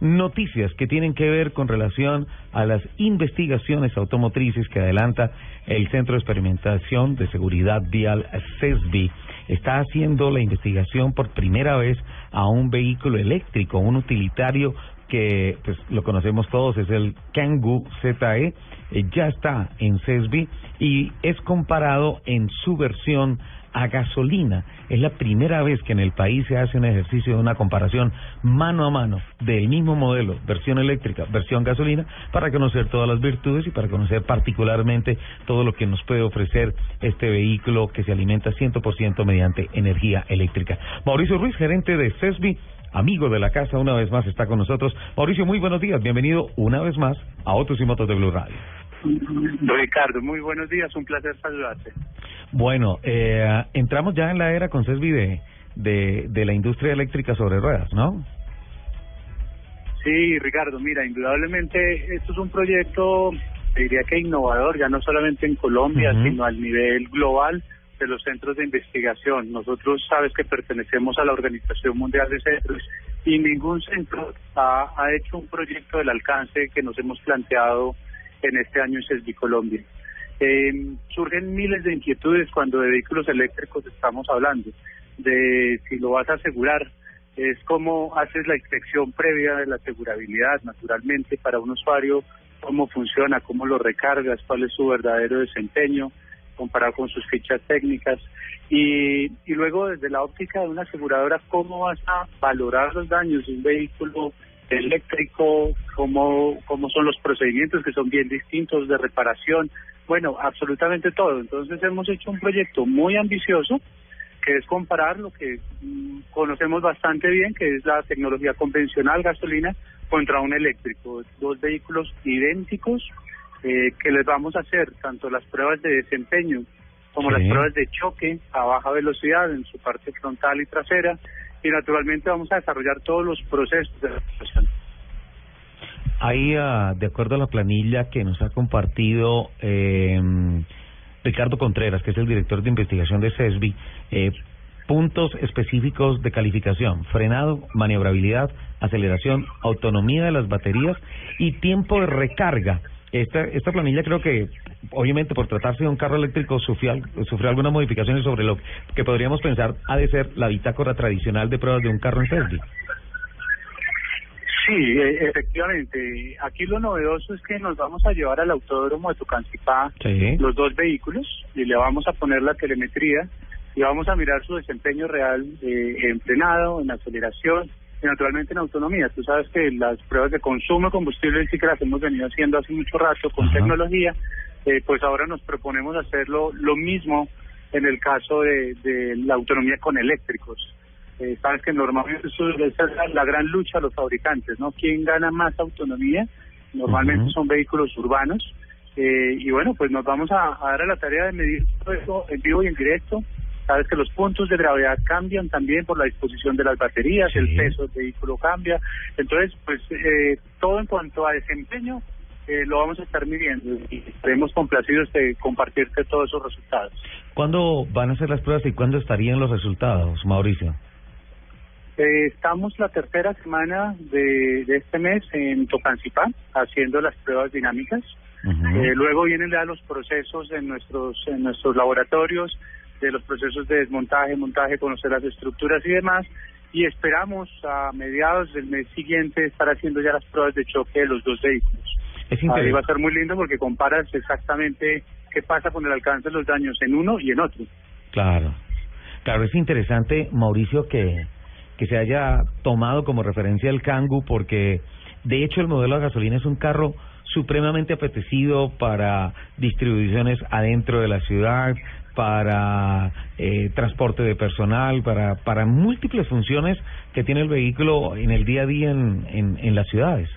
noticias que tienen que ver con relación a las investigaciones automotrices que adelanta el Centro de Experimentación de Seguridad Vial CESBI. Está haciendo la investigación por primera vez a un vehículo eléctrico, un utilitario que pues lo conocemos todos, es el Kangoo ZE, eh, ya está en CESBI y es comparado en su versión a gasolina. Es la primera vez que en el país se hace un ejercicio de una comparación mano a mano del mismo modelo, versión eléctrica, versión gasolina, para conocer todas las virtudes y para conocer particularmente todo lo que nos puede ofrecer este vehículo que se alimenta 100% mediante energía eléctrica. Mauricio Ruiz, gerente de CESBI, amigo de la casa, una vez más está con nosotros. Mauricio, muy buenos días, bienvenido una vez más a Autos y Motos de Blue Radio. Ricardo, muy buenos días, un placer saludarte. Bueno, eh, entramos ya en la era con CESBI de, de, de la industria eléctrica sobre ruedas, ¿no? Sí, Ricardo, mira, indudablemente esto es un proyecto, diría que innovador, ya no solamente en Colombia, sino al nivel global de los centros de investigación. Nosotros sabes que pertenecemos a la Organización Mundial de Centros y ningún centro ha, ha hecho un proyecto del alcance que nos hemos planteado en este año en CESBI Colombia. Eh, surgen miles de inquietudes cuando de vehículos eléctricos estamos hablando, de si lo vas a asegurar, es cómo haces la inspección previa de la asegurabilidad, naturalmente, para un usuario, cómo funciona, cómo lo recargas, cuál es su verdadero desempeño, comparado con sus fichas técnicas. Y, y luego, desde la óptica de una aseguradora, cómo vas a valorar los daños de un vehículo eléctrico, cómo, cómo son los procedimientos que son bien distintos de reparación, bueno, absolutamente todo. Entonces hemos hecho un proyecto muy ambicioso que es comparar lo que mm, conocemos bastante bien, que es la tecnología convencional gasolina contra un eléctrico. Dos vehículos idénticos eh, que les vamos a hacer tanto las pruebas de desempeño como las pruebas de choque a baja velocidad en su parte frontal y trasera y naturalmente vamos a desarrollar todos los procesos de reparación. Ahí, uh, de acuerdo a la planilla que nos ha compartido eh, Ricardo Contreras, que es el director de investigación de CESBI, eh, puntos específicos de calificación, frenado, maniobrabilidad, aceleración, autonomía de las baterías y tiempo de recarga. Esta, esta planilla creo que, obviamente, por tratarse de un carro eléctrico, sufrió, sufrió algunas modificaciones sobre lo que podríamos pensar ha de ser la bitácora tradicional de pruebas de un carro en CESBI. Sí, e, efectivamente. Aquí lo novedoso es que nos vamos a llevar al autódromo de Tucancipá los dos vehículos y le vamos a poner la telemetría y vamos a mirar su desempeño real eh, en frenado, en aceleración y naturalmente en autonomía. Tú sabes que las pruebas de consumo de combustible sí que las hemos venido haciendo hace mucho rato con tecnología, eh, pues ahora nos proponemos hacerlo lo mismo en el caso de, de la autonomía con eléctricos. Eh, sabes que normalmente eso es la gran lucha a los fabricantes, ¿no? ¿Quién gana más autonomía? Normalmente son vehículos urbanos. Eh, y bueno, pues nos vamos a, dar a la tarea de medir todo eso en vivo y en directo. Sabes que los puntos de gravedad cambian también por la disposición de las baterías, el peso del vehículo cambia. Entonces, pues eh, todo en cuanto a desempeño eh, lo vamos a estar midiendo y estaremos complacidos de compartirte todos esos resultados. ¿Cuándo van a ser las pruebas y cuándo estarían los resultados, Mauricio? Eh, estamos la tercera semana de, de este mes en Tocancipá haciendo las pruebas dinámicas. eh, luego vienen ya los procesos en nuestros en nuestros laboratorios, de los procesos de desmontaje, montaje, conocer las estructuras y demás. Y esperamos a mediados del mes siguiente estar haciendo ya las pruebas de choque de los dos vehículos. Es Ahí va a ser muy lindo porque comparas exactamente qué pasa con el alcance de los daños en uno y en otro. Claro, claro, es interesante, Mauricio, que que se haya tomado como referencia el Kangoo porque de hecho el modelo de gasolina es un carro supremamente apetecido para distribuciones adentro de la ciudad, para eh, transporte de personal, para, para múltiples funciones que tiene el vehículo en el día a día en, en, en las ciudades.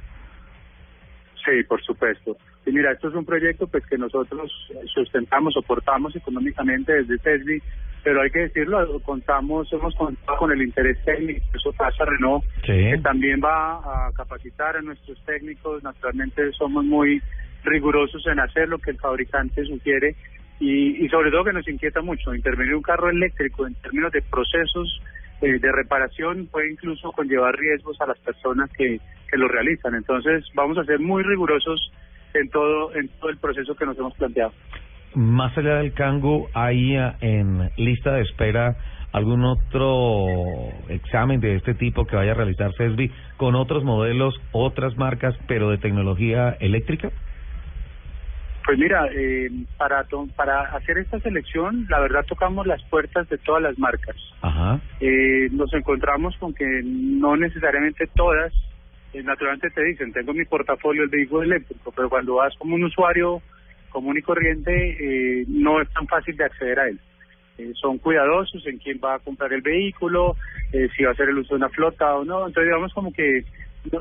Sí, por supuesto. Y mira, esto es un proyecto pues que nosotros sustentamos, soportamos económicamente desde CESBI, pero hay que decirlo, contamos, hemos contado con el interés técnico, eso pasa Renault, que también va a capacitar a nuestros técnicos, naturalmente somos muy rigurosos en hacer lo que el fabricante sugiere y, y sobre todo que nos inquieta mucho intervenir un carro eléctrico en términos de procesos eh, de reparación puede incluso conllevar riesgos a las personas que, que lo realizan. Entonces vamos a ser muy rigurosos en todo, en todo el proceso que nos hemos planteado. Más allá del Cangu, ¿hay eh, en lista de espera algún otro examen de este tipo que vaya a realizar CESBI con otros modelos, otras marcas, pero de tecnología eléctrica? Pues mira, eh, para para hacer esta selección, la verdad tocamos las puertas de todas las marcas. Ajá. Eh, nos encontramos con que no necesariamente todas, eh, naturalmente te dicen, tengo mi portafolio el vehículo eléctrico, pero cuando vas como un usuario común y corriente, eh, no es tan fácil de acceder a él. Eh, son cuidadosos en quién va a comprar el vehículo, eh, si va a hacer el uso de una flota o no. Entonces, digamos como que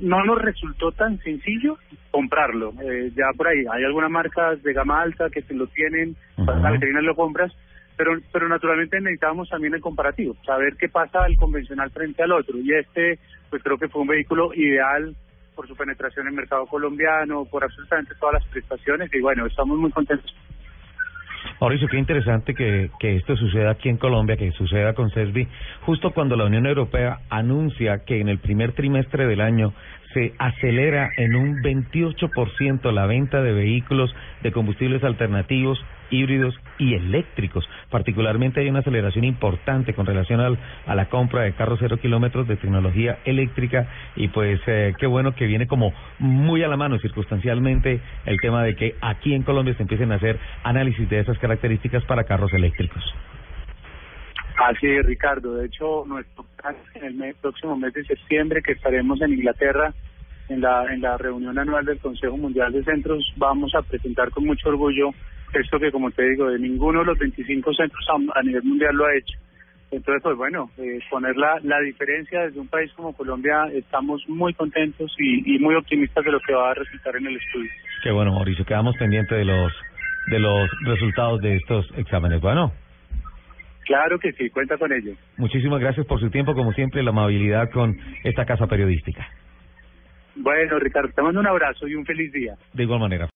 no, nos resultó tan sencillo comprarlo. Eh, ya por ahí hay algunas marcas de gama alta que se lo tienen, para la veterina lo compras, pero pero naturalmente necesitábamos también el comparativo, saber qué pasa al convencional frente al otro. Y este, pues creo que fue un vehículo ideal por su penetración en el mercado colombiano, por absolutamente todas las prestaciones y bueno, estamos muy contentos. Mauricio, qué interesante que, que esto suceda aquí en Colombia, que suceda con CESBI, justo cuando la Unión Europea anuncia que en el primer trimestre del año se acelera en un 28% la venta de vehículos de combustibles alternativos, híbridos y eléctricos. Particularmente hay una aceleración importante con relación al, a la compra de carros cero kilómetros de tecnología eléctrica y pues eh, qué bueno que viene como muy a la mano circunstancialmente el tema de que aquí en Colombia se empiecen a hacer análisis de esas características para carros eléctricos. Así es, Ricardo. De hecho, nuestro plan en el próximo mes de septiembre, que estaremos en Inglaterra en la, en la reunión anual del Consejo Mundial de Centros, vamos a presentar con mucho orgullo esto que, como te digo, de ninguno de los 25 centros a, nivel mundial lo ha hecho. Entonces, pues bueno, eh, poner la, la diferencia desde un país como Colombia, estamos muy contentos y, y muy optimistas de lo que va a resultar en el estudio. Qué bueno, Mauricio. Quedamos pendientes de los, de los resultados de estos exámenes. Bueno. Claro que sí, cuenta con ello. Muchísimas gracias por su tiempo, como siempre, la amabilidad con esta casa periodística. Bueno, Ricardo, te mando un abrazo y un feliz día. De igual manera.